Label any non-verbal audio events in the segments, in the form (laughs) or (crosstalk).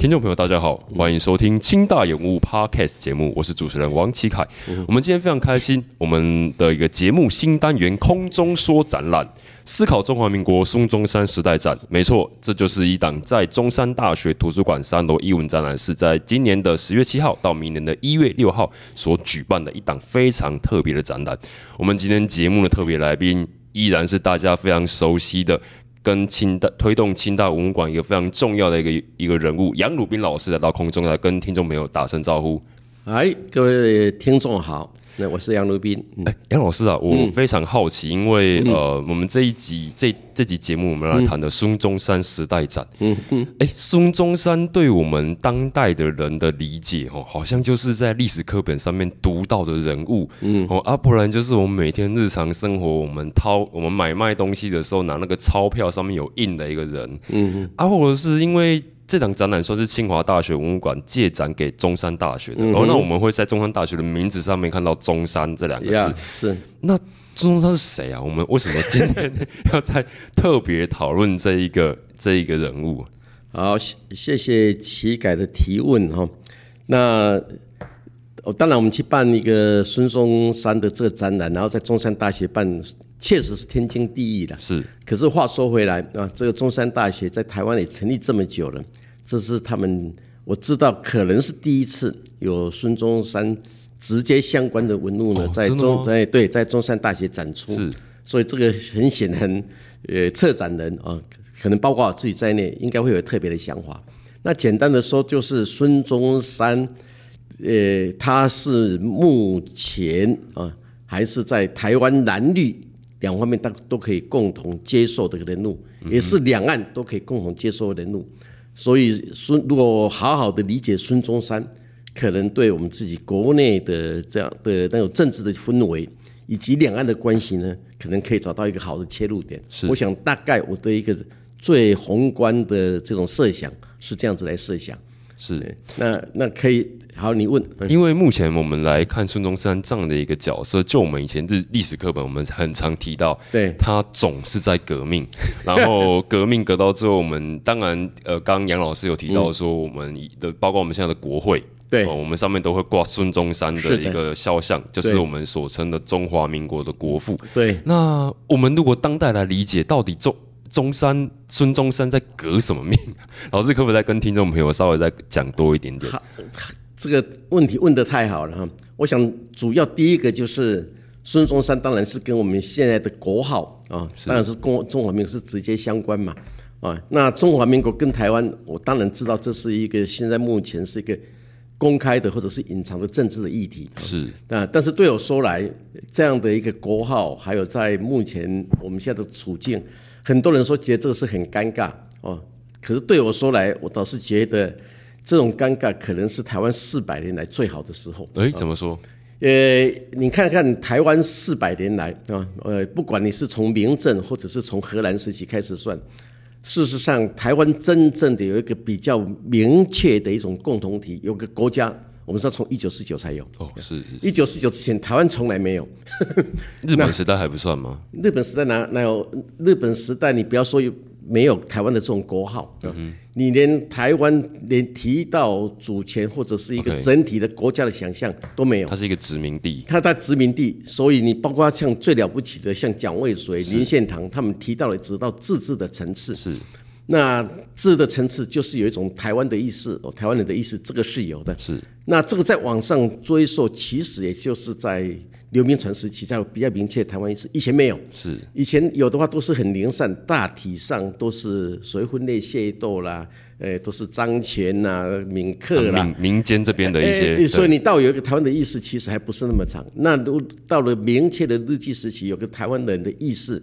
听众朋友，大家好，欢迎收听清大有物 Podcast 节目，我是主持人王启凯。我们今天非常开心，我们的一个节目新单元“空中说展览”，思考中华民国孙中山时代展。没错，这就是一档在中山大学图书馆三楼艺文展览室，在今年的十月七号到明年的一月六号所举办的一档非常特别的展览。我们今天节目的特别来宾依然是大家非常熟悉的。跟清大推动清大文物馆一个非常重要的一个一个人物杨汝斌老师来到空中来跟听众朋友打声招呼。哎，各位听众好。那我是杨如斌。哎，杨老师啊，我非常好奇，因为呃，我们这一集这这集节目，我们来谈的孙中山时代展。嗯嗯。哎，孙中山对我们当代的人的理解，哦，好像就是在历史课本上面读到的人物。嗯。哦，啊，不然就是我们每天日常生活，我们掏我们买卖东西的时候拿那个钞票上面有印的一个人。嗯嗯。啊，或者是因为。这档展览说是清华大学文物馆借展给中山大学的，然后那我们会在中山大学的名字上面看到“中山”这两个字。是，那中山是谁啊？我们为什么今天要在特别讨论这一个 (laughs) 这一个人物？好，谢谢齐改的提问哈。那哦，当然我们去办一个孙中山的这个展览，然后在中山大学办。确实是天经地义的，是。可是话说回来啊，这个中山大学在台湾也成立这么久了，这是他们我知道可能是第一次有孙中山直接相关的文物呢，在中在对在中山大学展出。是。所以这个很显然，呃，策展人啊，可能包括我自己在内，应该会有特别的想法。那简单的说，就是孙中山，呃，他是目前啊，还是在台湾蓝绿。两方面都都可以共同接受的人物，也是两岸都可以共同接受的人物。所以孙如果好好的理解孙中山，可能对我们自己国内的这样的那种政治的氛围，以及两岸的关系呢，可能可以找到一个好的切入点。是，我想大概我对一个最宏观的这种设想是这样子来设想。是，那那可以好，你问，因为目前我们来看孙中山这样的一个角色，就我们以前的历史课本，我们很常提到，对，他总是在革命，(laughs) 然后革命革到最后，我们当然，呃，刚刚杨老师有提到说，我们的包括我们现在的国会，对，我们上面都会挂孙中山的一个肖像，就是我们所称的中华民国的国父。对，那我们如果当代来理解，到底中。中山孙中山在革什么命？(laughs) 老师可不可以再跟听众朋友稍微再讲多一点点？这个问题问得太好了哈！我想主要第一个就是孙中山，当然是跟我们现在的国号啊，当然是跟中华民国是直接相关嘛啊。那中华民国跟台湾，我当然知道这是一个现在目前是一个公开的或者是隐藏的政治的议题。是啊，但是对我说来，这样的一个国号，还有在目前我们现在的处境。很多人说觉得这个是很尴尬哦，可是对我说来，我倒是觉得这种尴尬可能是台湾四百年来最好的时候。哎，怎么说？呃，你看看台湾四百年来啊，呃，不管你是从明政或者是从荷兰时期开始算，事实上台湾真正的有一个比较明确的一种共同体，有个国家。我们是要从一九四九才有哦，是一九四九之前，台湾从来没有。(laughs) 日本时代还不算吗？日本时代哪哪有？日本时代你不要说有没有台湾的这种国号，嗯，你连台湾连提到主权或者是一个整体的国家的想象都没有。它是一个殖民地，它在殖民地，所以你包括像最了不起的像蒋渭水、林献堂，他们提到了直到自治的层次是。那字的层次就是有一种台湾的意思，哦，台湾人的意思，这个是有的。是。那这个在网上追溯，其实也就是在刘铭传时期才有比较明确台湾意思，以前没有。是。以前有的话都是很零散，大体上都是随婚内械斗啦，呃，都是张权呐、闽客啦，民民间这边的一些。所以你到有一个台湾的意思，其实还不是那么长。那都到了明确的日记时期，有个台湾人的意识。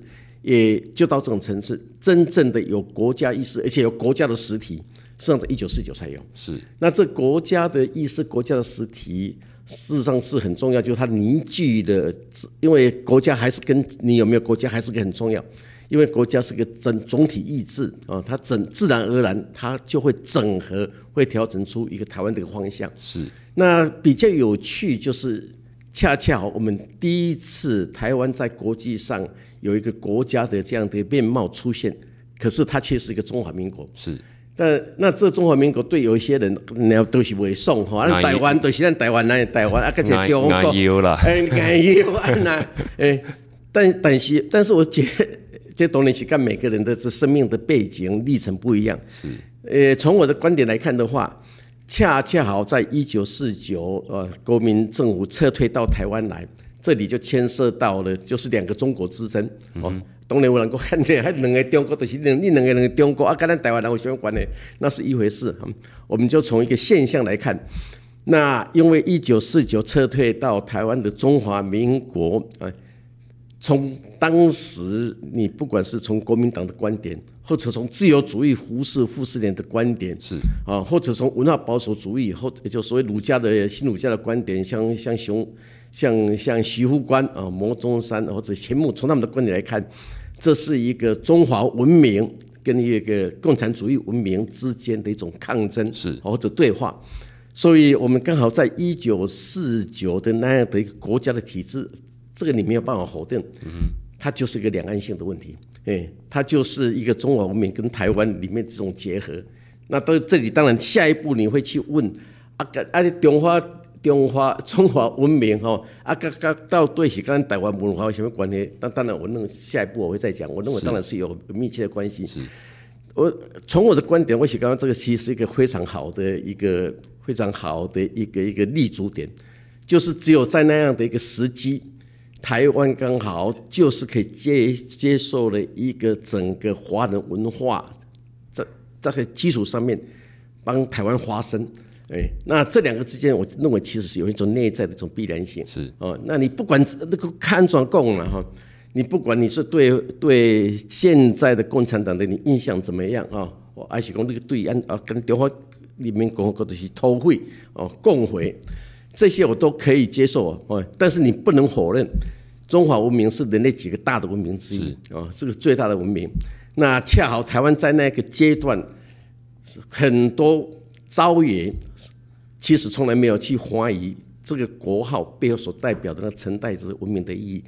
也就到这种层次，真正的有国家意识，而且有国家的实体，实际上在一九四九才有。是，那这国家的意识、国家的实体，事实上是很重要，就是它凝聚的，因为国家还是跟你有没有国家还是个很重要，因为国家是个整总体意志啊，它整自然而然它就会整合，会调整出一个台湾的一个方向。是那比较有趣就是，恰恰好我们第一次台湾在国际上有一个国家的这样的面貌出现，可是它却是一个中华民国。是。但那这中华民国对有一些人，那都是袂爽吼，啊，哪一？台湾都是咱台湾，人台湾啊，个哪是中国？哎，敢有啊那，哎，但但是但是我觉得这当然是跟每个人的这生命的背景历程不一？样。是呃，从我的观点来看的话，恰恰好在一？九四九，呃，国民政府撤退到台湾来，这里就牵涉到了就是两个中国之争哦。当然有人讲，看你还两个中国，就是你你两个人的中国啊，跟咱台湾人有什么关系？那是一回事。嗯我们就从一个现象来看，那因为一九四九撤退到台湾的中华民国，啊、从当时你不管是从国民党的观点，或者从自由主义胡适、傅斯年的观点，是啊，或者从文化保守主义，或者就所谓儒家的新儒家的观点，像像熊、像像徐福官啊、牟中山或者钱穆，从他们的观点来看，这是一个中华文明跟一个共产主义文明之间的一种抗争，是或者对话。所以我们刚好在一九四九的那样的一个国家的体制，这个你没有办法否定，它就是一个两岸性的问题，哎，它就是一个中华文明跟台湾里面这种结合。那到这里，当然下一步你会去问啊，个啊，中华中华中华文明吼，啊，跟跟到对是跟台湾文化有什么关系？那当然，我认为下一步我会再讲。我认为当然是有密切的关系。是我从我的观点，我写刚刚这个其实是一个非常好的一个非常好的一个一个立足点，就是只有在那样的一个时机，台湾刚好就是可以接接受了一个整个华人文化在在这个基础上面帮台湾发声。哎，那这两个之间，我认为其实是有一种内在的一种必然性。是哦，那你不管那个看转共了哈，你不管你是对对现在的共产党的你印象怎么样啊？我还是讲那个对岸啊，跟中华人民共和国的是偷会哦、共匪，这些我都可以接受哦。但是你不能否认，中华文明是人类几个大的文明之一啊，是个最大的文明。那恰好台湾在那个阶段，很多招野其实从来没有去怀疑这个国号背后所代表的那承代之文明的意义。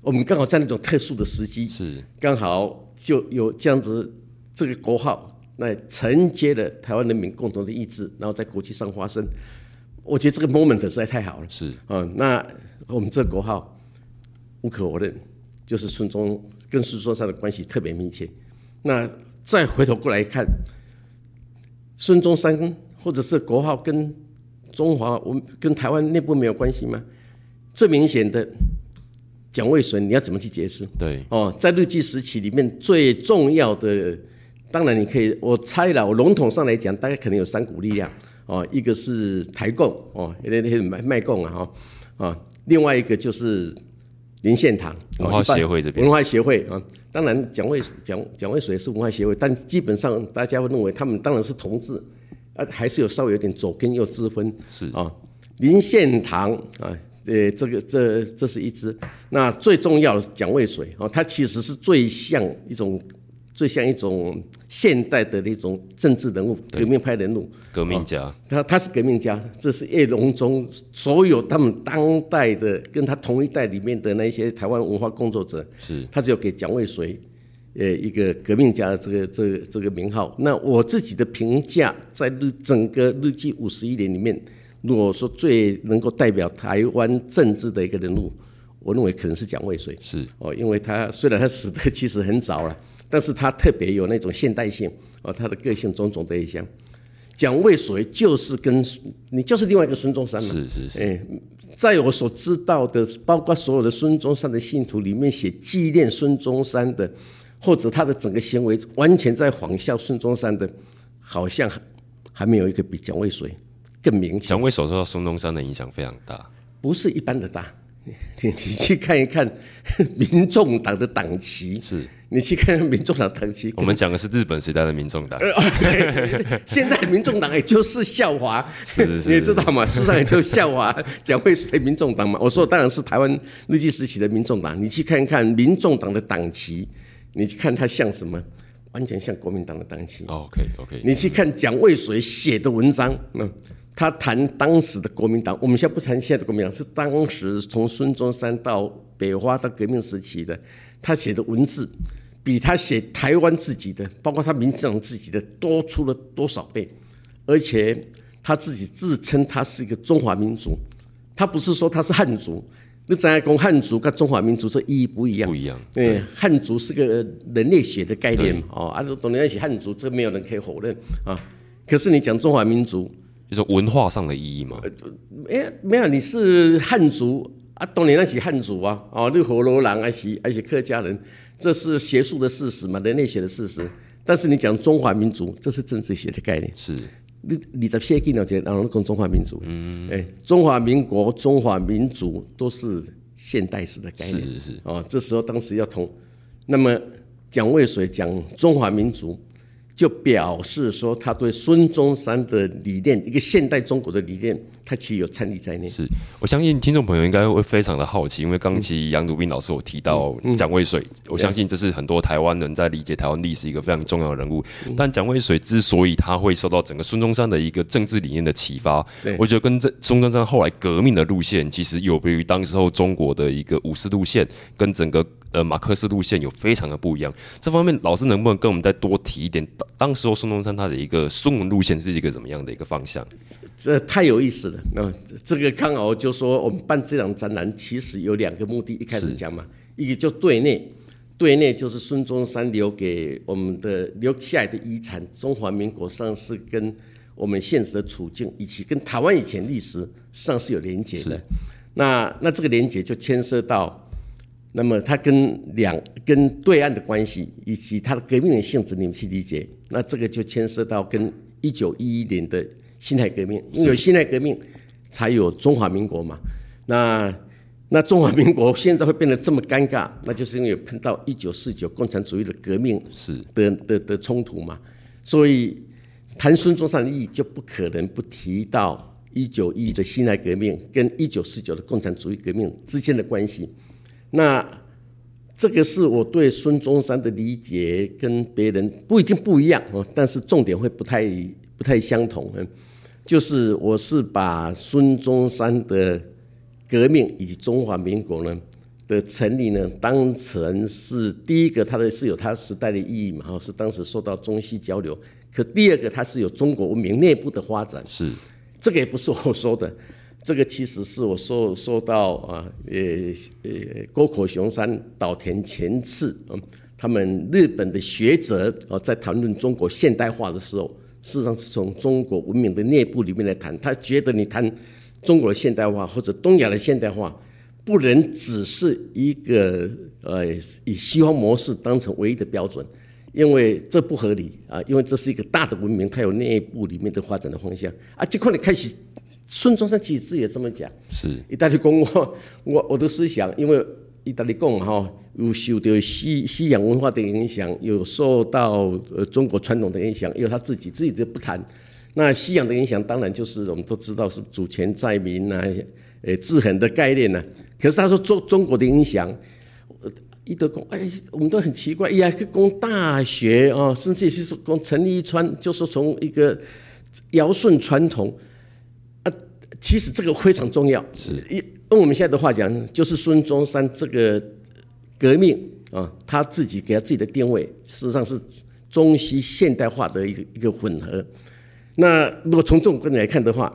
我们刚好在那种特殊的时机，是刚好就有这样子这个国号，那承接了台湾人民共同的意志，然后在国际上发生。我觉得这个 moment 实在太好了。是啊、那我们这个国号无可否认，就是孙中跟孙中山的关系特别密切。那再回头过来看，孙中山或者是国号跟中华文跟台湾内部没有关系吗？最明显的蒋渭水，你要怎么去解释？对哦，在日记时期里面最重要的，当然你可以，我猜了，我笼统上来讲，大概可能有三股力量哦，一个是台共哦，那那卖卖共啊哈啊，另外一个就是林献堂文化协会这边文化协会啊，当然蒋渭蒋蒋渭水是文化协会，但基本上大家会认为他们当然是同志，啊，还是有稍微有点左根右之分，是啊，林献堂啊，呃，这个这这是一支。那最重要的蒋渭水啊，他其实是最像一种最像一种现代的那种政治人物、革命派人物。革命家他他是革命家，这是叶荣中所有他们当代的跟他同一代里面的那些台湾文化工作者，是他只有给蒋渭水，呃，一个革命家的这个这个这个名号。那我自己的评价，在日整个日记五十一年里面，如果说最能够代表台湾政治的一个人物，我认为可能是蒋渭水。是哦，因为他虽然他死的其实很早了，但是他特别有那种现代性哦，他的个性种种的一项。蒋渭水就是跟你就是另外一个孙中山嘛，是是是哎，在我所知道的，包括所有的孙中山的信徒里面写纪念孙中山的，或者他的整个行为完全在仿效孙中山的，好像还没有一个比蒋渭水更明显。蒋渭水受到孙中山的影响非常大，不是一般的大。(laughs) 你你去看一看民众党的党旗，是。你去看民众党党旗，我们讲的是日本时代的民众党，呃，(laughs) 哦对，现在民众党也就是笑话，是是是你也知道嘛，书上也就笑话蒋渭水民众党嘛。我说当然是台湾日据时期的民众党，你去看一看民众党的党旗，你去看他像什么，完全像国民党的党旗。OK OK，你去看蒋渭水写的文章，嗯，他谈当时的国民党，我们现在不谈现在的国民党，是当时从孙中山到北伐到革命时期的，他写的文字，比他写台湾自己的，包括他民进党自己的，多出了多少倍？而且他自己自称他是一个中华民族，他不是说他是汉族。那咱讲汉族跟中华民族这意义不一样不。一样，对，汉族是个人类学的概念嘛，哦，啊，懂人写汉族，这没有人可以否认啊。可是你讲中华民族，就是文化上的意义嘛，哎，没有，你是汉族啊，当年那些汉族啊，哦，你火罗人还是还是客家人，这是学术的事实嘛，人类学的事实。但是你讲中华民族，这是政治学的概念。是你你在写纪了解，然后讲中华民族，嗯，哎，中华民国、中华民族都是现代史的概念。是是。是，哦，这时候当时要同，那么蒋渭水讲中华民族，就表示说他对孙中山的理念，一个现代中国的理念，他其实有参与在内。是，我相信听众朋友应该会非常的好奇，因为刚其杨祖斌老师有提到蒋渭水，我相信这是很多台湾人在理解台湾历史一个非常重要的人物。但蒋渭水之所以他会受到整个孙中山的一个政治理念的启发，我觉得跟这孙中山后来革命的路线，其实有别于当时候中国的一个五四路线，跟整个呃马克思路线有非常的不一样。这方面，老师能不能跟我们再多提一点？当当时候孙中山他的一个孙文路线是一个怎么样的一个方向？这太有意思了。那、这个刚好就说我们办这场展览，其实有两个目的。一开始讲嘛，一个就对内，对内就是孙中山留给我们的留下来的遗产，中华民国上是跟我们现实的处境，以及跟台湾以前历史上是有连结的。那那这个连结就牵涉到。那么它跟两跟对岸的关系，以及它的革命的性质，你们去理解，那这个就牵涉到跟一九一一年的辛亥革命，因为有辛亥革命，才有中华民国嘛。那那中华民国现在会变得这么尴尬，那就是因为有碰到一九四九共产主义的革命是的的的冲突嘛。所以谈孙中山的意义，就不可能不提到一九一的辛亥革命跟一九四九的共产主义革命之间的关系。那这个是我对孙中山的理解，跟别人不一定不一样哦，但是重点会不太不太相同。嗯，就是我是把孙中山的革命以及中华民国呢的成立呢，当成是第一个，它的是有它时代的意义嘛，哈，是当时受到中西交流。可第二个，它是有中国文明内部的发展。是这个也不是我说的，这个其实是我受受到啊，呃呃，沟口雄山、岛田前次，嗯，他们日本的学者啊，在谈论中国现代化的时候，事实上是从中国文明的内部里面来谈。他觉得你谈中国的现代化或者东亚的现代化，不能只是一个呃以西方模式当成唯一的标准。因为这不合理啊，因为这是一个大的文明，它有内部里面的发展的方向啊。这块你开始，孙中山其实也这么讲，是一大利讲我我我的思想，因为意大利讲哈有受到西西洋文化的影响，有受到呃中国传统的影响，也有他自己自己就不谈。那西洋的影响当然就是我们都知道是主权在民呐、呃制衡的概念呐、可是他说中中国的影响。一德公，哎，我们都很奇怪，呀，去攻大学哦，甚至是说攻陈立川，就是从一个尧舜传统啊，其实这个非常重要。是一用我们现在的话讲，就是孙中山这个革命啊，他自己给他自己的定位，事实上是中西现代化的一个一个混合。那如果从这种观点来看的话，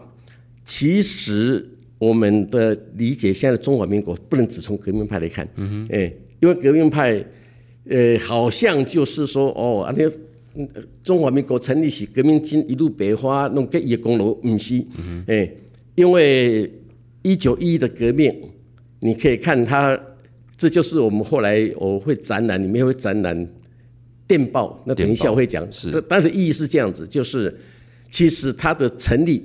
其实我们的理解，现在的中华民国不能只从革命派来看，嗯哎，因为革命派，呃，好像就是说，哦，啊，那个嗯呃中华民国成立时，革命军一路北伐，弄个一个功劳，不是，哎，因为一九一一的革命，你可以看它，这就是我们后来我会展览，里面会展览电报，那等一下我会讲，是但但是意义是这样子，就是其实它的成立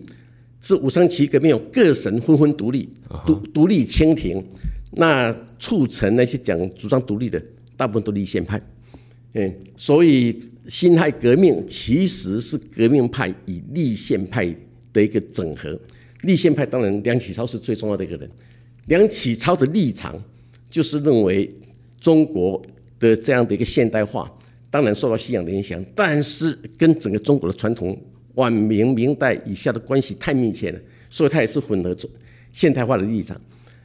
是武昌起义革命有各省纷纷独立，独独立清廷，那促成那些讲主张独立的，大部分都立宪派。嗯，所以辛亥革命其实是革命派与立宪派的一个整合。立宪派当然梁启超是最重要的一个人，梁启超的立场就是认为中国的这样的一个现代化，当然受到西洋的影响，但是跟整个中国的传统晚明明代以下的关系太密切了，所以他也是混合中现代化的立场。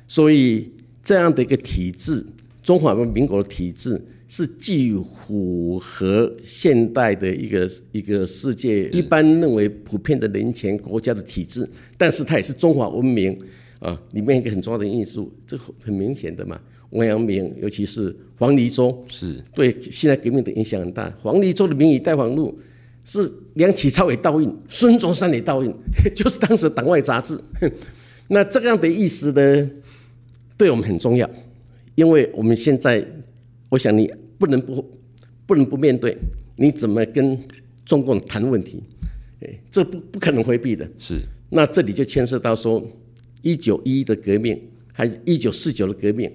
所以这样的一个体制，中华民国的体制是既符合现代的一个一个世界一般认为普遍的人权国家的体制，但是它也是中华文明啊里面一个很重要的因素，这很明显的嘛。王阳明，尤其是黄黎周，是对现代革命的影响很大。黄黎周的《明与代访录》是梁启超也盗印，孙中山也盗印，(laughs) 就是当时党外杂志。(laughs) 那这样的意思呢？对我们很重要，因为我们现在，我想你不能不不能不面对，你怎么跟中共谈问题？哎，这不不可能回避的。是，那这里就牵涉到说，一九一的革命，还是一九四九的革命，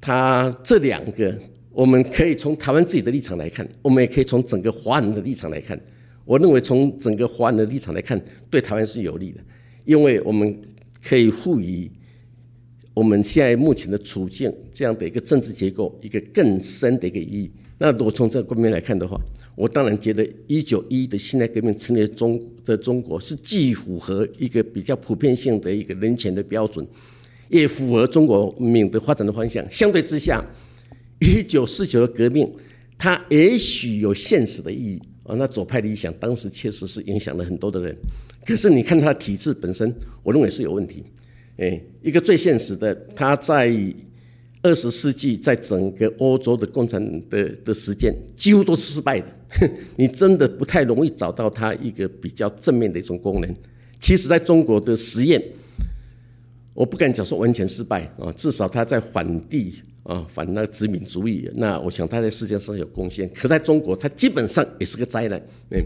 它这两个，我们可以从台湾自己的立场来看，我们也可以从整个华人的立场来看。我认为从整个华人的立场来看，对台湾是有利的，因为我们可以赋予。我们现在目前的处境，这样的一个政治结构，一个更深的一个意义。那如果从这个方面来看的话，我当然觉得一九一的辛亥革命成立中的中国是既符合一个比较普遍性的一个人权的标准，也符合中国民的发展的方向。相对之下，一九四九的革命，它也许有现实的意义啊。那左派理想当时确实是影响了很多的人，可是你看它的体制本身，我认为是有问题。哎，一个最现实的，他在二十世纪，在整个欧洲的共产的的实践，几乎都是失败的。(laughs) 你真的不太容易找到它一个比较正面的一种功能。其实，在中国的实验，我不敢讲说完全失败啊，至少他在反帝啊，反那个殖民主义，那我想他在世界上有贡献。可在中国，他基本上也是个灾难。嗯，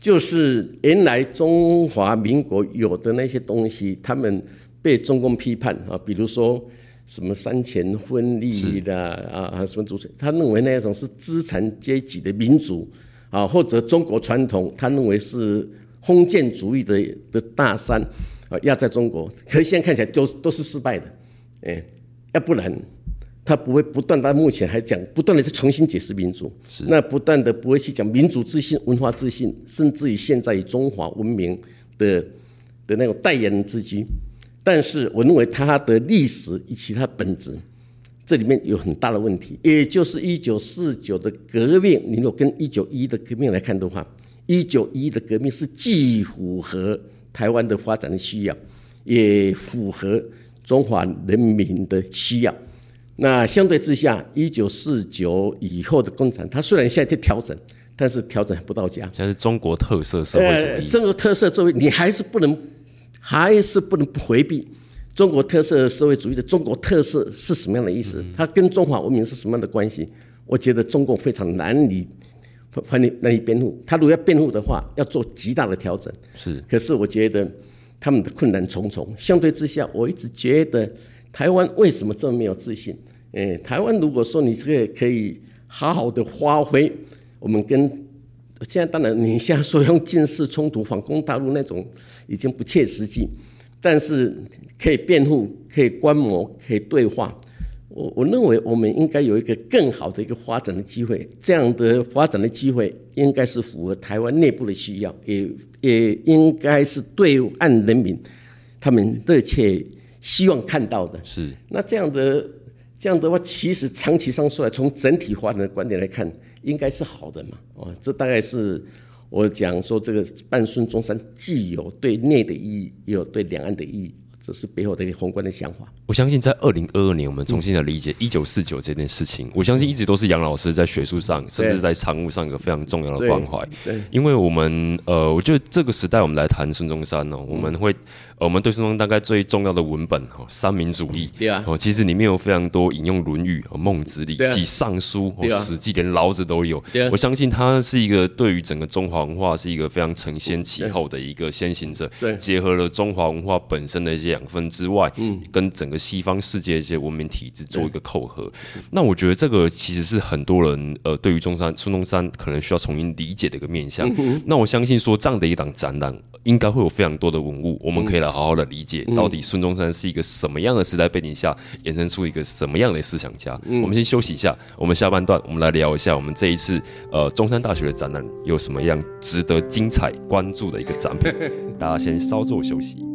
就是原来中华民国有的那些东西，他们。被中共批判啊，比如说什么三权分立的啊啊什么主权，他认为那一种是资产阶级的民主啊，或者中国传统，他认为是封建主义的的大山啊压在中国，可是现在看起来都都是失败的，哎，要不然他不会不断到目前还讲不断的在重新解释民主，那不断的不会去讲民主自信、文化自信，甚至于现在以中华文明的的那种代言人自居。但是我认为它的历史以及它本质，这里面有很大的问题。也就是一九四九的革命，你如果跟一九一的革命来看的话，一九一的革命是既符合台湾的发展的需要，也符合中华人民的需要。那相对之下，一九四九以后的共产，它虽然现在在调整，但是调整不到家。现在是中国特色社会主义，中国特色社会，你还是不能。还是不能不回避中国特色社会主义的中国特色是什么样的意思？它跟中华文明是什么样的关系？我觉得中共非常难以难以难以辩护。他如果要辩护的话，要做极大的调整。是，可是我觉得他们的困难重重。相对之下，我一直觉得台湾为什么这么没有自信？诶，台湾如果说你这个可以好好的发挥，我们跟。现在当然，你现在说用军事冲突反攻大陆那种已经不切实际，但是可以辩护、可以观摩、可以对话。我我认为我们应该有一个更好的一个发展的机会，这样的发展的机会应该是符合台湾内部的需要，也也应该是对岸人民他们热切希望看到的。是那这样的这样的话，其实长期上说来，从整体发展的观点来看。应该是好的嘛，哦，这大概是我讲说这个半孙中山既有对内的意义，也有对两岸的意义。这是背后的一个宏观的想法。我相信在二零二二年，我们重新的理解一九四九这件事情。我相信一直都是杨老师在学术上，甚至在常务上一个非常重要的关怀。对，因为我们呃，我觉得这个时代我们来谈孙中山哦，我们会我们对孙中山大概最重要的文本哈，三民主义。对啊。哦，其实里面有非常多引用《论语》和《孟子》里，及《尚书》和《史记》，连老子都有。我相信他是一个对于整个中华文化是一个非常承先启后的一个先行者。对。结合了中华文化本身的一些。养分之外，嗯，跟整个西方世界一些文明体制做一个扣合。那我觉得这个其实是很多人呃，对于中山孙中山可能需要重新理解的一个面向。那我相信说这样的一档展览。应该会有非常多的文物，我们可以来好好的理解，到底孙中山是一个什么样的时代背景下衍生出一个什么样的思想家。我们先休息一下，我们下半段我们来聊一下我们这一次呃中山大学的展览有什么样值得精彩关注的一个展品。(laughs) 大家先稍作休息。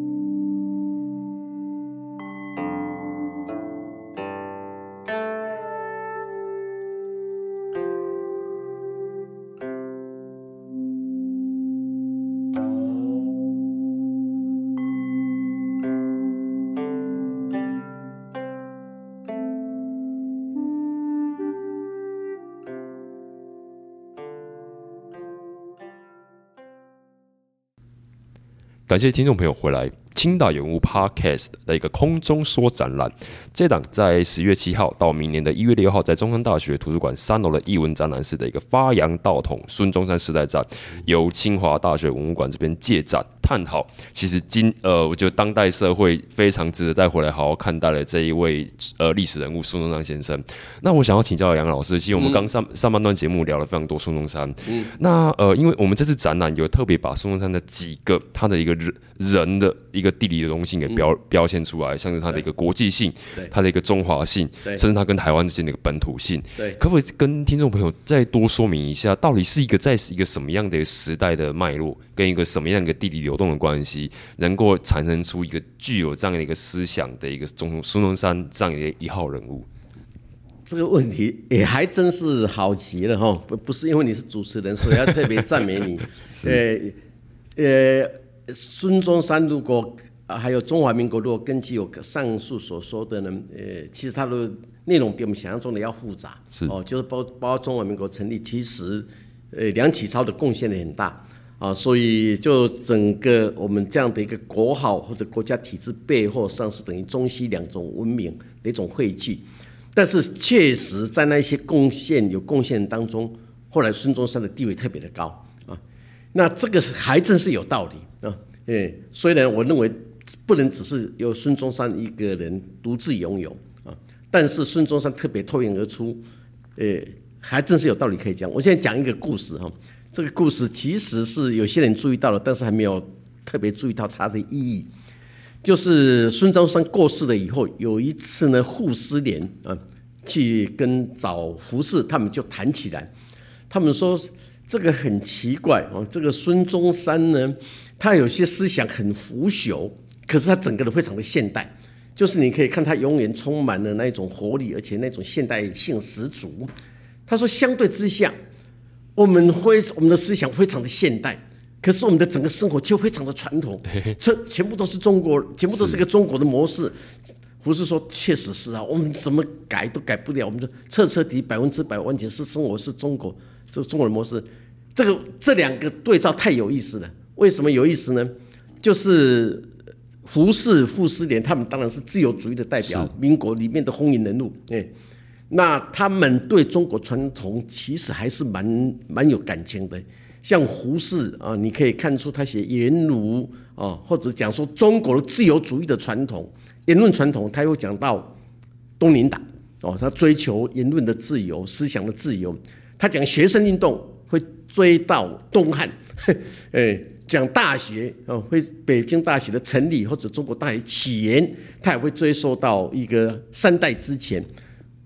感谢听众朋友回来。清大人物 Podcast 的一个空中说展览，这档在十月七号到明年的一月六号，在中山大学图书馆三楼的艺文展览室的一个发扬道统孙中山时代展，由清华大学文物馆这边借展探讨。其实今呃，我觉得当代社会非常值得带回来好好看待的这一位呃历史人物孙中山先生。那我想要请教杨老师，其实我们刚上上半段节目聊了非常多孙中山，嗯，那呃，因为我们这次展览有特别把孙中山的几个他的一个人人的一个。地理的东西给标标现出来，像是他的一个国际性，他的一个中华性，甚至他跟台湾之间的一个本土性，对。可不可以跟听众朋友再多说明一下，到底是一个在一个什么样的时代的脉络，跟一个什么样的地理流动的关系，能够产生出一个具有这样的一个思想的一个中孙中山这样的一号人物？这个问题也还真是好极了哈，不不是因为你是主持人，所以要特别赞美你，(laughs) 呃呃。孙中山如果啊，还有中华民国，如果根据我上述所说的呢，呃，其实它的内容比我们想象中的要复杂。是哦，就是包包括中华民国成立，其实呃梁启超的贡献也很大啊，所以就整个我们这样的一个国号或者国家体制背后，上是等于中西两种文明的一种汇聚。但是确实在那些贡献有贡献当中，后来孙中山的地位特别的高啊，那这个还真是有道理。啊，诶，虽然我认为不能只是由孙中山一个人独自拥有啊，但是孙中山特别脱颖而出，呃，还真是有道理可以讲。我现在讲一个故事哈，这个故事其实是有些人注意到了，但是还没有特别注意到它的意义。就是孙中山过世了以后，有一次呢，傅斯年啊去跟找胡适，他们就谈起来，他们说这个很奇怪啊，这个孙中山呢。他有些思想很腐朽，可是他整个人非常的现代，就是你可以看他永远充满了那种活力，而且那种现代性十足。他说，相对之下，我们非我们的思想非常的现代，可是我们的整个生活却非常的传统，(laughs) 这全部都是中国，全部都是个中国的模式。不是说确实是啊，我们怎么改都改不了，我们就彻彻底百分之百完全是生活是中国，这个中国的模式，这个这两个对照太有意思了。为什么有意思呢？就是胡适、傅斯年，他们当然是自由主义的代表，民国里面的风云人物。哎，那他们对中国传统其实还是蛮蛮有感情的。像胡适啊，你可以看出他写言儒啊，或者讲说中国的自由主义的传统、言论传统，他又讲到东林党哦，他追求言论的自由、思想的自由。他讲学生运动会追到东汉，(laughs) 哎。讲大学哦，会北京大学的成立或者中国大学起源，他也会追溯到一个三代之前，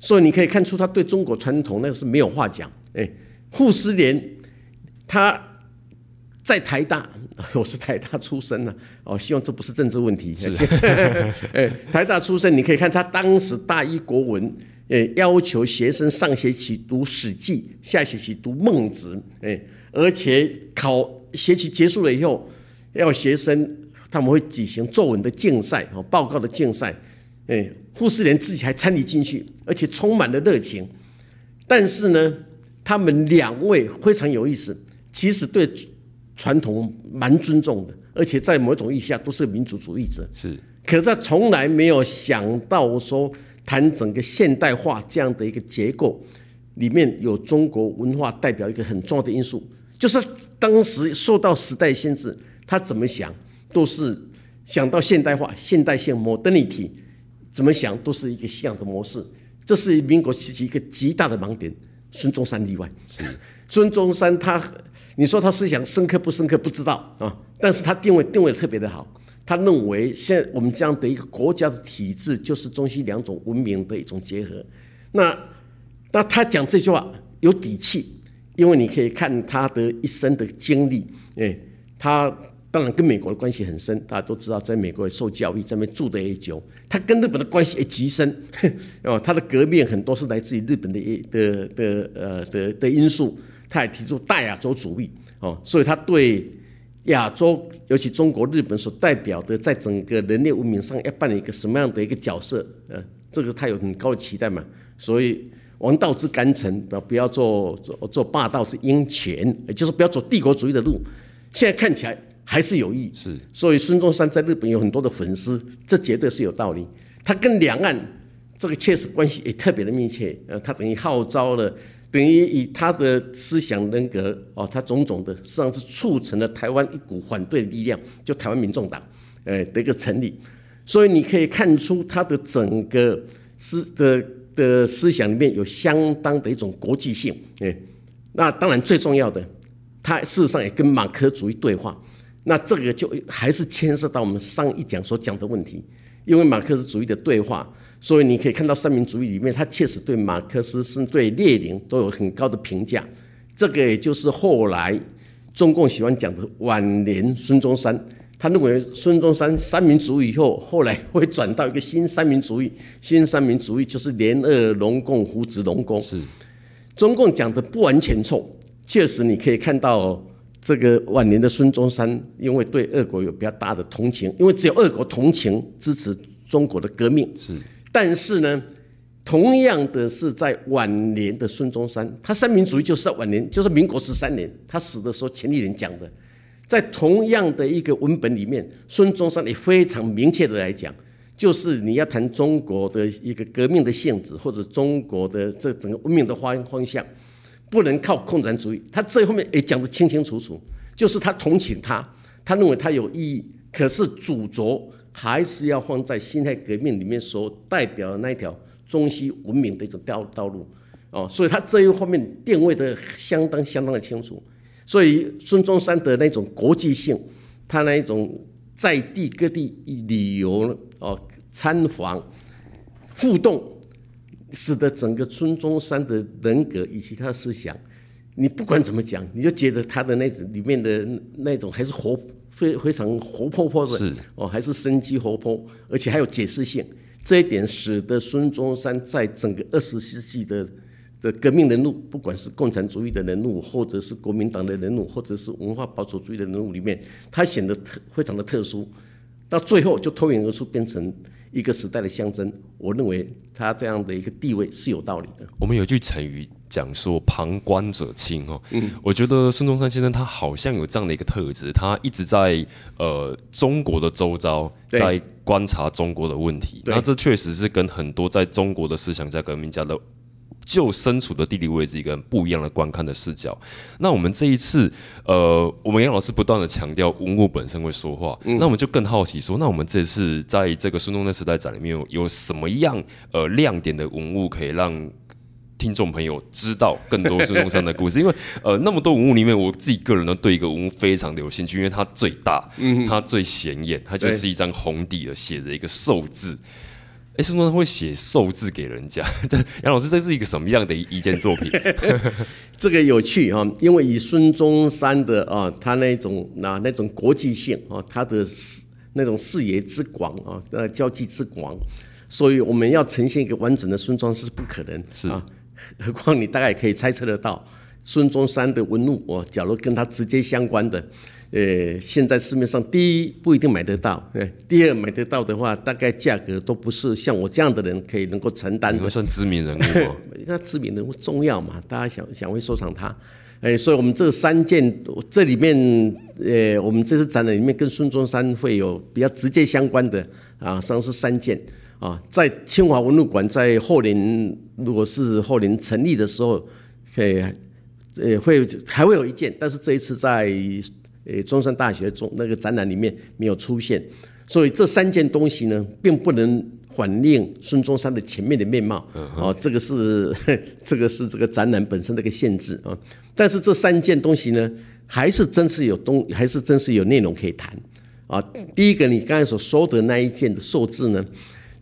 所以你可以看出他对中国传统那个是没有话讲。哎，傅斯年他在台大，(laughs) 我是台大出身的哦，希望这不是政治问题。是，(laughs) 哎，台大出身，你可以看他当时大一国文，哎，要求学生上学期读《史记》，下学期读《孟子》，哎，而且考。学期结束了以后，要学生他们会举行作文的竞赛和报告的竞赛，哎，傅斯年自己还参与进去，而且充满了热情。但是呢，他们两位非常有意思，其实对传统蛮尊重的，而且在某种意义下都是民族主义者。是，可是他从来没有想到说谈整个现代化这样的一个结构里面有中国文化代表一个很重要的因素。就是当时受到时代限制，他怎么想都是想到现代化、现代性 （modernity），怎么想都是一个西洋的模式。这是民国时期一个极大的盲点，孙中山例外。孙中山他，你说他思想深刻不深刻？不知道啊。但是他定位定位特别的好，他认为现在我们这样的一个国家的体制，就是中西两种文明的一种结合。那那他讲这句话有底气，因为你可以看他的一生的经历，哎，他。当然跟美国的关系很深，大家都知道，在美国受教育，在那边住的也久。他跟日本的关系也极深，(laughs) 哦，他的革命很多是来自于日本的的的呃的的因素。他也提出大亚洲主义，哦，所以他对亚洲，尤其中国、日本所代表的，在整个人类文明上要扮演一个什么样的一个角色，呃，这个他有很高的期待嘛。所以王道之干城，不要不要做做做霸道之鹰犬，也就是不要走帝国主义的路。现在看起来。还是有益，是，所以孙中山在日本有很多的粉丝，这绝对是有道理。他跟两岸这个确实关系也特别的密切，呃，他等于号召了，等于以他的思想人格哦，他种种的，实际上是促成了台湾一股反对力量，就台湾民众党，呃的一个成立。所以你可以看出他的整个思的的思想里面有相当的一种国际性，哎，那当然最重要的，他事实上也跟马克思主义对话。那这个就还是牵涉到我们上一讲所讲的问题，因为马克思主义的对话，所以你可以看到三民主义里面，他确实对马克思是对列宁都有很高的评价。这个也就是后来中共喜欢讲的晚年孙中山，他认为孙中山三民主义以后，后来会转到一个新三民主义，新三民主义就是联俄龙共扶植龙共。是，中共讲的不完全错，确实你可以看到。这个晚年的孙中山，因为对俄国有比较大的同情，因为只有俄国同情支持中国的革命。是，但是呢，同样的是在晚年的孙中山，他三民主义就是在晚年，就是民国十三年，他死的时候，前一年讲的，在同样的一个文本里面，孙中山也非常明确的来讲，就是你要谈中国的一个革命的性质，或者中国的这整个文明的方方向。不能靠共产主义，他这后面也讲得清清楚楚，就是他同情他，他认为他有意义，可是主轴还是要放在辛亥革命里面所代表的那一条中西文明的一种道道路，哦，所以他这一方面定位的相当相当的清楚，所以孙中山的那种国际性，他那一种在地各地旅游哦参访互动。使得整个孙中山的人格以及他的思想，你不管怎么讲，你就觉得他的那种里面的那种还是活非非常活泼泼的，是哦，还是生机活泼，而且还有解释性。这一点使得孙中山在整个二十世纪的的革命人物，不管是共产主义的人物，或者是国民党的人物，或者是文化保守主义的人物里面，他显得特非常的特殊。到最后就脱颖而出，变成。一个时代的象征，我认为他这样的一个地位是有道理的。我们有句成语讲说“旁观者清”哦，嗯，我觉得孙中山先生他好像有这样的一个特质，他一直在呃中国的周遭在观察中国的问题，那这确实是跟很多在中国的思想家、革命家的。就身处的地理位置，一个不一样的观看的视角。那我们这一次，呃，我们杨老师不断的强调文物本身会说话，那我们就更好奇说，那我们这次在这个孙中山时代展里面有有什么样呃亮点的文物，可以让听众朋友知道更多孙中山的故事？(laughs) 因为呃，那么多文物里面，我自己个人呢对一个文物非常的有兴趣，因为它最大，它最显眼，它就是一张红底的，写着一个寿字。哎，孙中山会写寿字给人家。这杨老师，这是一个什么样的一一件作品？(laughs) 这个有趣哈，因为以孙中山的啊，他那种那那种国际性啊，他的视那种视野之广啊，呃，交际之广，所以我们要呈现一个完整的孙中山是不可能是啊。(laughs) 何况你大概可以猜测得到，孙中山的文物哦，假如跟他直接相关的。呃，现在市面上第一不一定买得到，呃，第二买得到的话，大概价格都不是像我这样的人可以能够承担的。算知名人物吗？(laughs) 那知名人物重要嘛？大家想想会收藏它，哎，所以我们这三件这里面，呃，我们这次展览里面跟孙中山会有比较直接相关的啊，上是三件啊，在清华文物馆在后年，如果是后年成立的时候，可以呃，会还会有一件，但是这一次在。诶，中山大学中那个展览里面没有出现，所以这三件东西呢，并不能反映孙中山的前面的面貌。哦，这个是 (laughs) 这个是这个展览本身的一个限制啊。但是这三件东西呢，还是真是有东，还是真是有内容可以谈啊。第一个，你刚才所说的那一件的数字呢，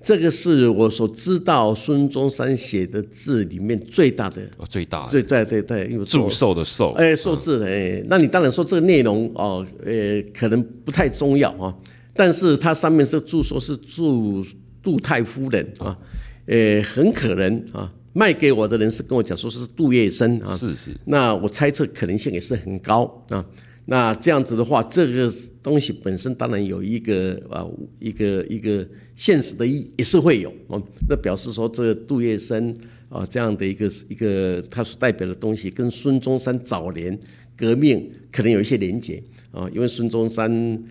这个是我所知道孙中山写的字里面最大的，哦最大的最对对对，因为祝寿的寿，哎，寿字哎，那你当然说这个内容哦，呃，可能不太重要啊。但是它上面是祝说是祝杜太夫人啊，呃，很可能啊，卖给我的人是跟我讲说是杜月笙啊，是是，那我猜测可能性也是很高啊。那这样子的话，这个东西本身当然有一个啊，一个一个现实的意也是会有啊。那表示说，这个杜月笙啊这样的一个一个他所代表的东西，跟孙中山早年革命可能有一些连结啊，因为孙中山。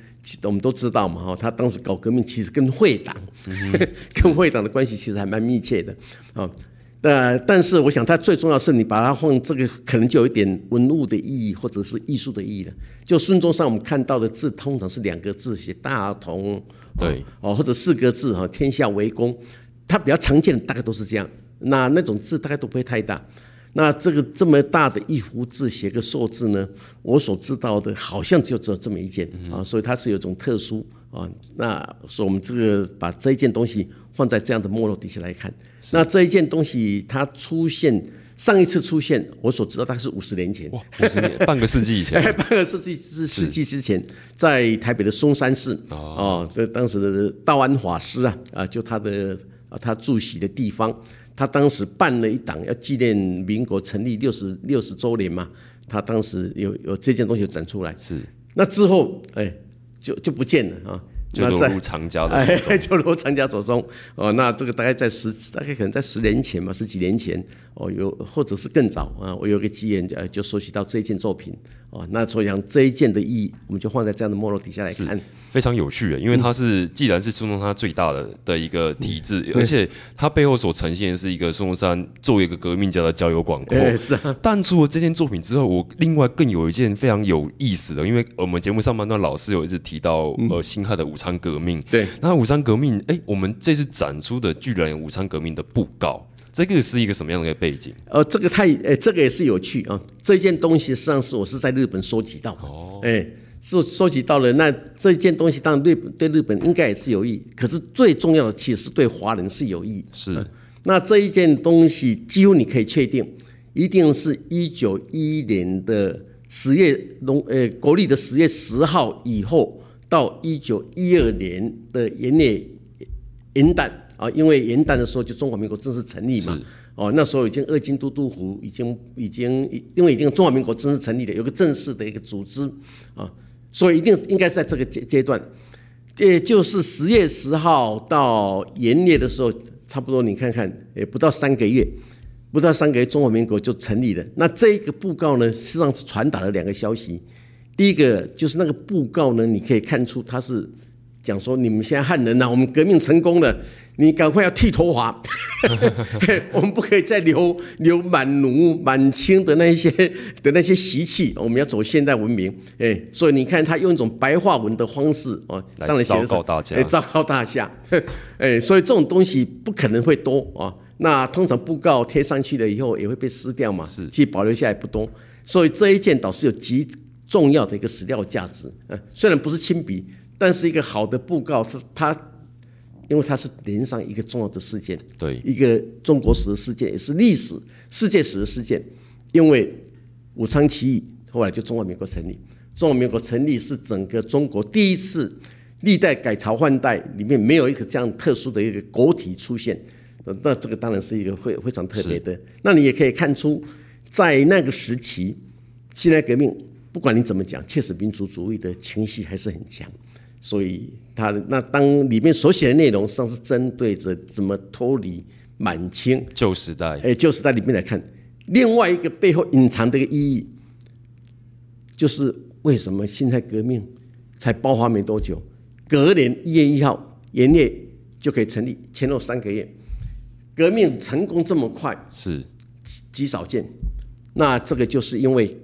我们都知道嘛，哈，他当时搞革命其实跟会党，(laughs) 跟会党的关系其实还蛮密切的，啊，但但是我想，它最重要是你把它放这个，可能就有一点文物的意义或者是艺术的意义了。就孙中山我们看到的字，通常是两个字写大同，对，哦，或者四个字哈，天下为公，它比较常见的大概都是这样，那那种字大概都不会太大。那这个这么大的一幅字写个寿字呢？我所知道的，好像就只有这么一件啊，所以它是有种特殊啊。那所以我们这个把这一件东西放在这样的没落底下来看，那这一件东西它出现上一次出现，我所知道大概是五十年前，五十年半个世纪以前，(laughs) 半个世纪之世纪之前，在台北的松山市哦，这当时的道安法师啊啊，就他的啊他住席的地方。他当时办了一档，要纪念民国成立六十六十周年嘛。他当时有有这件东西展出来，是。那之后，哎，就就不见了啊。就落入藏家的手中。(laughs) 就落入藏家手中。哦，那这个大概在十，大概可能在十年前吧，十几年前。哦，有或者是更早啊。我有个机缘，呃，就收集到这件作品。哦，那所以讲这一件的意义，我们就放在这样的脉络底下来看。非常有趣的，因为它是既然是孙中山最大的的一个体制，而且它背后所呈现的是一个孙中山作为一个革命家的交友广阔。(laughs) 是啊。但除了这件作品之后，我另外更有一件非常有意思的，因为我们节目上半段老师有一直提到呃辛亥的武昌革命。对。那武昌革命，哎，我们这次展出的居然有武昌革命的布告，这个是一个什么样的背景？呃，这个太，哎，这个也是有趣啊。这件东西实际上是我是在日本收集到。哦。哎。收收集到了，那这件东西当然对对日本应该也是有益，可是最重要的其实对华人是有益。是，那这一件东西几乎你可以确定，一定是一九一一年的十月农呃国历的十月十号以后到一九一二年的元月元旦啊，因为元旦的时候就中华民国正式成立嘛。哦，那时候已经二京都督府已经已经因为已经中华民国正式成立了，有个正式的一个组织啊。所以一定应该是在这个阶阶段，这就是十月十号到元月的时候，差不多你看看，也不到三个月，不到三个月，中华民国就成立了。那这一个布告呢，实际上是传达了两个消息。第一个就是那个布告呢，你可以看出它是讲说，你们现在汉人呐，我们革命成功了。你赶快要剃头发，(laughs) 我们不可以再留留满奴满清的那些的那些习气，我们要走现代文明。哎，所以你看他用一种白话文的方式哦，当然昭告大家，哎，昭告大家，(laughs) 哎，所以这种东西不可能会多啊。那通常布告贴上去了以后也会被撕掉嘛，是，其实保留下来不多。所以这一件倒是有极重要的一个史料价值。嗯，虽然不是亲笔，但是一个好的布告是它。因为它是连上一个重要的事件，对，一个中国史的事件，也是历史、世界史的事件。因为武昌起义后来就中华民国成立，中华民国成立是整个中国第一次历代改朝换代里面没有一个这样特殊的一个国体出现，那这个当然是一个非非常特别的。那你也可以看出，在那个时期，辛亥革命不管你怎么讲，确实民族主义的情绪还是很强。所以，他那当里面所写的内容，上是针对着怎么脱离满清旧时代。哎，旧时代里面来看，另外一个背后隐藏的一个意义，就是为什么辛亥革命才爆发没多久，隔年一月一号元月就可以成立，前后三个月，革命成功这么快，是极少见。那这个就是因为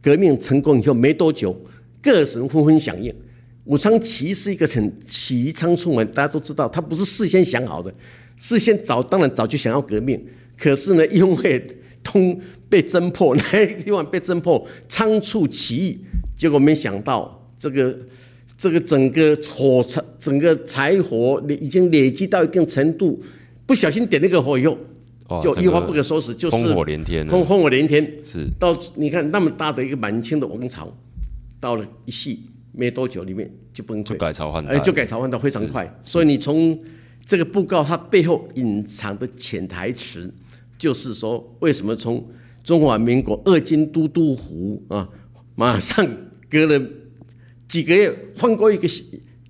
革命成功以后没多久，各省纷纷响应。武昌起义是一个很起义仓促嘛，大家都知道，他不是事先想好的，事先早当然早就想要革命，可是呢，因为通被侦破，那个地方被侦破，仓促起义，结果没想到这个这个整个火柴整个柴火已经累积到一定程度，不小心点那个火以后，就一发不可收拾，就是烽火连天，烽烽火连天。是。到你看那么大的一个满清的王朝，到了一系没多久里面就崩溃，就改朝换代，哎，就改朝换代非常快。所以你从这个布告它背后隐藏的潜台词，就是说为什么从中华民国二京都督府啊，马上隔了几个月换过一个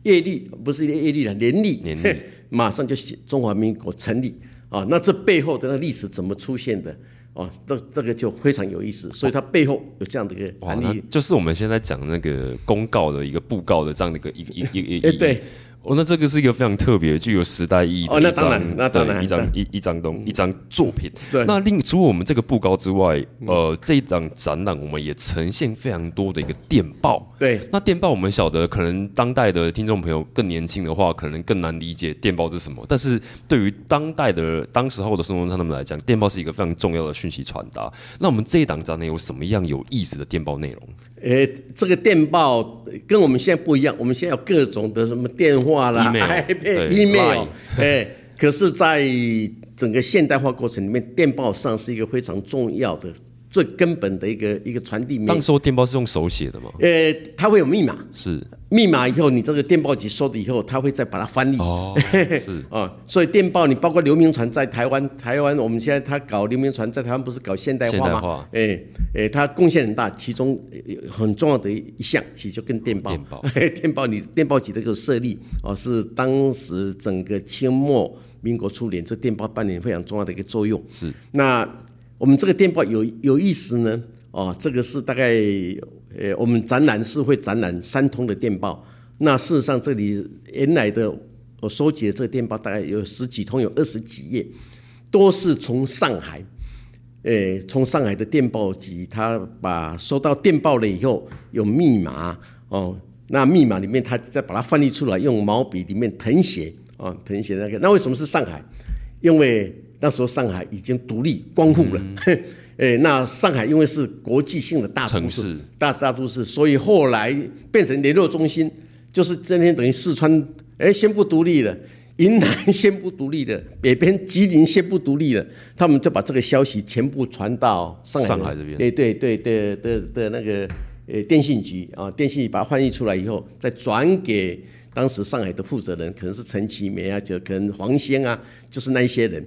月历，不是月历了年历，年历 (laughs) 马上就中华民国成立啊。那这背后的那历史怎么出现的？哦，这这个就非常有意思，所以它背后有这样的一个含义，就是我们现在讲那个公告的一个布告的这样的一个一一一一，对。哦，那这个是一个非常特别、具有时代意义的哦，那当然，那当然，一张一一张东一张作品。对，那另除了我们这个布告之外，呃，这一档展览我们也呈现非常多的一个电报。对，那电报我们晓得，可能当代的听众朋友更年轻的话，可能更难理解电报是什么。但是对于当代的当时候的孙中山他们来讲，电报是一个非常重要的讯息传达。那我们这一档展览有什么样有意思的电报内容？诶，这个电报跟我们现在不一样，我们现在有各种的什么电话啦、iPad、email，哎，可是，在整个现代化过程里面，电报上是一个非常重要的。最根本的一个一个传递。当时候电报是用手写的吗？呃，它会有密码。是密码以后，你这个电报机收了以后，它会再把它翻译。哦，(laughs) 是啊，所以电报你包括刘铭传在台湾，台湾我们现在他搞刘铭传在台湾不是搞现代化吗？哎哎，他贡献很大，其中很重要的一项其实就跟电报。电报，(laughs) 电报你电报机的这个设立哦，是当时整个清末民国初年这电报扮演非常重要的一个作用。是那。我们这个电报有有意思呢，哦，这个是大概，呃，我们展览是会展览三通的电报。那事实上，这里原来的我收集的这个电报大概有十几通，有二十几页，都是从上海，诶，从上海的电报局，他把收到电报了以后有密码，哦，那密码里面他再把它翻译出来，用毛笔里面誊写，啊，誊写那个。那为什么是上海？因为那时候上海已经独立光复了，(laughs) 哎，那上海因为是国际性的大城市，大大都市，所以后来变成联络中心，就是今天等于四川，哎，先不独立了，云南 (laughs) 先不独立的，北边吉林先不独立了，他们就把这个消息全部传到上海，上海这边，对对对对的的那个呃电信局啊，电信把它翻译出来以后，再转给当时上海的负责人，可能是陈其美啊，就可能黄先啊，就是那一些人。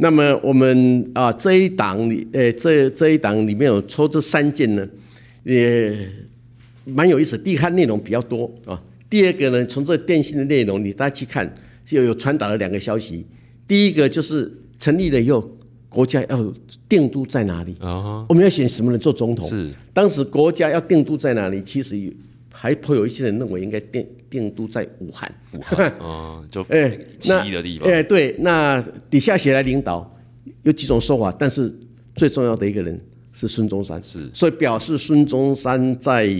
那么我们啊这一档里，呃，这这一档里面有抽这三件呢，也蛮有意思。第一看内容比较多啊，第二个呢，从这电信的内容，你大家去看，就有传达了两个消息。第一个就是成立了以后，国家要定都在哪里啊？我们要选什么人做总统？是当时国家要定都在哪里？其实还颇有一些人认为应该定。定都在武汉，武汉啊，(laughs) 就哎奇异的地方。哎，对，那底下写来领导有几种说法，但是最重要的一个人是孙中山，是，所以表示孙中山在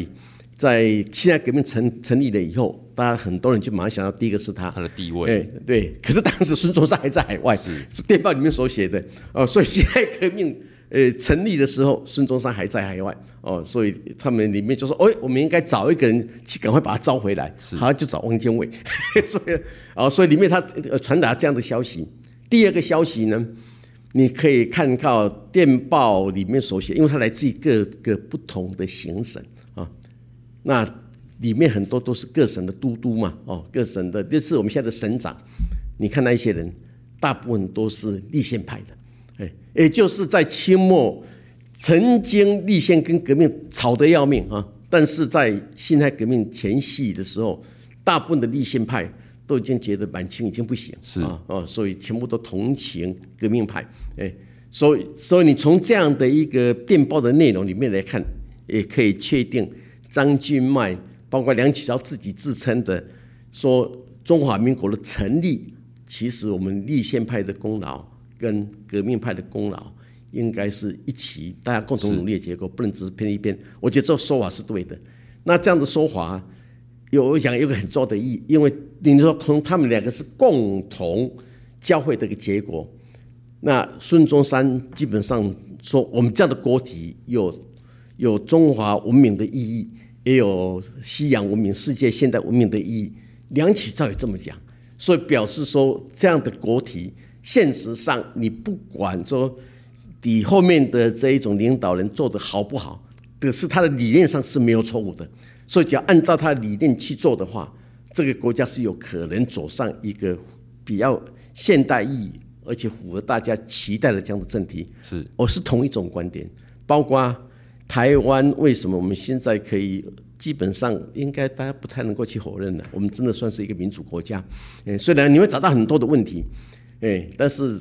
在辛亥革命成成立了以后，大家很多人就马上想到第一个是他，他的地位。哎，对，可是当时孙中山还在海外，是电报里面所写的哦，所以辛亥革命。呃，成立的时候，孙中山还在海外哦，所以他们里面就说：“哎，我们应该找一个人去，赶快把他招回来。”好像就找汪精卫。(laughs) 所以，哦，所以里面他传达这样的消息。第二个消息呢，你可以看到电报里面所写，因为它来自于各个不同的行省啊，那里面很多都是各省的都督嘛，哦，各省的，就是我们现在的省长。你看那一些人，大部分都是立宪派的。也就是在清末，曾经立宪跟革命吵得要命啊，但是在辛亥革命前夕的时候，大部分的立宪派都已经觉得满清已经不行，是啊，哦，所以全部都同情革命派，哎，所以所以你从这样的一个电报的内容里面来看，也可以确定张君迈，包括梁启超自己自称的说中华民国的成立，其实我们立宪派的功劳。跟革命派的功劳应该是一起，大家共同努力的结果，不能只是偏一边。我觉得这说法是对的。那这样的说法有我讲有个很重要的意义，因为你说从他们两个是共同教会的一个结果。那孙中山基本上说，我们这样的国体有有中华文明的意义，也有西洋文明、世界现代文明的意义。梁启超也这么讲，所以表示说这样的国体，现实上你不管说你后面的这一种领导人做的好不好，可是他的理念上是没有错误的。所以只要按照他的理念去做的话，这个国家是有可能走上一个比较现代意义，而且符合大家期待的这样的政体。是，我是同一种观点。包括台湾为什么我们现在可以基本上应该大家不太能够去否认的，我们真的算是一个民主国家。嗯，虽然你会找到很多的问题，哎，但是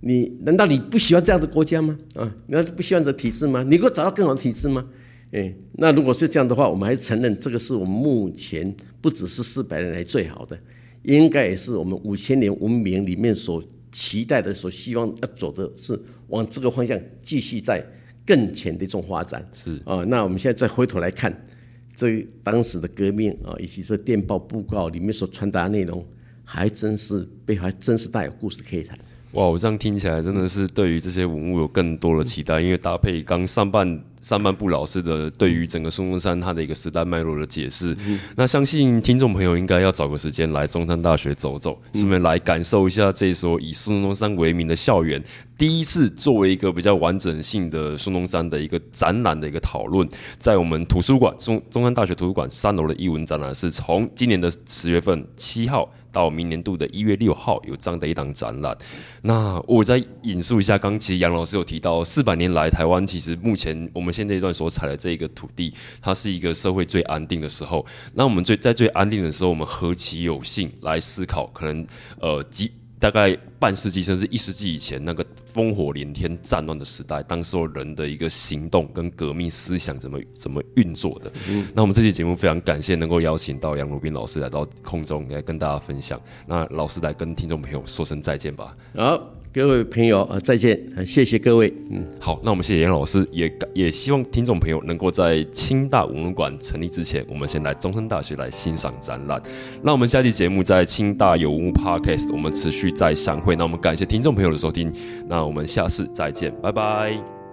你难道你不喜欢这样的国家吗？啊，难道不喜欢这体制吗？你给我找到更好的体制吗？哎，那如果是这样的话，我们还是承认这个是我们目前不只是四百年来最好的，应该也是我们五千年文明里面所期待的、所希望要走的是往这个方向继续在更前的一种发展。是啊，那我们现在再回头来看这当时的革命啊，以及这电报布告里面所传达的内容，还真是背后还真是带有故事可以谈。哇，我这样听起来真的是对于这些文物有更多的期待，因为搭配刚上半上半部老师的对于整个孙中山他的一个时代脉络的解释，那相信听众朋友应该要找个时间来中山大学走走，顺便来感受一下这所以孙中山为名的校园，第一次作为一个比较完整性的孙中山的一个展览的一个讨论，在我们图书馆中中山大学图书馆三楼的译文展览是从今年的十月份七号。到明年度的一月六号有这样的一档展览。那我再引述一下，刚其实杨老师有提到，四百年来台湾其实目前我们现阶段所采的这一个土地，它是一个社会最安定的时候。那我们最在最安定的时候，我们何其有幸来思考，可能呃几。大概半世纪甚至一世纪以前，那个烽火连天、战乱的时代，当时候人的一个行动跟革命思想怎么怎么运作的？那我们这期节目非常感谢能够邀请到杨如斌老师来到空中来跟大家分享。那老师来跟听众朋友说声再见吧。好。各位朋友啊，再见！谢谢各位。嗯，好，那我们谢谢杨老师，也也希望听众朋友能够在清大文物馆成立之前，我们先来中山大学来欣赏展览。那我们下期节目在清大有物 Podcast，我们持续再相会。那我们感谢听众朋友的收听，那我们下次再见，拜拜。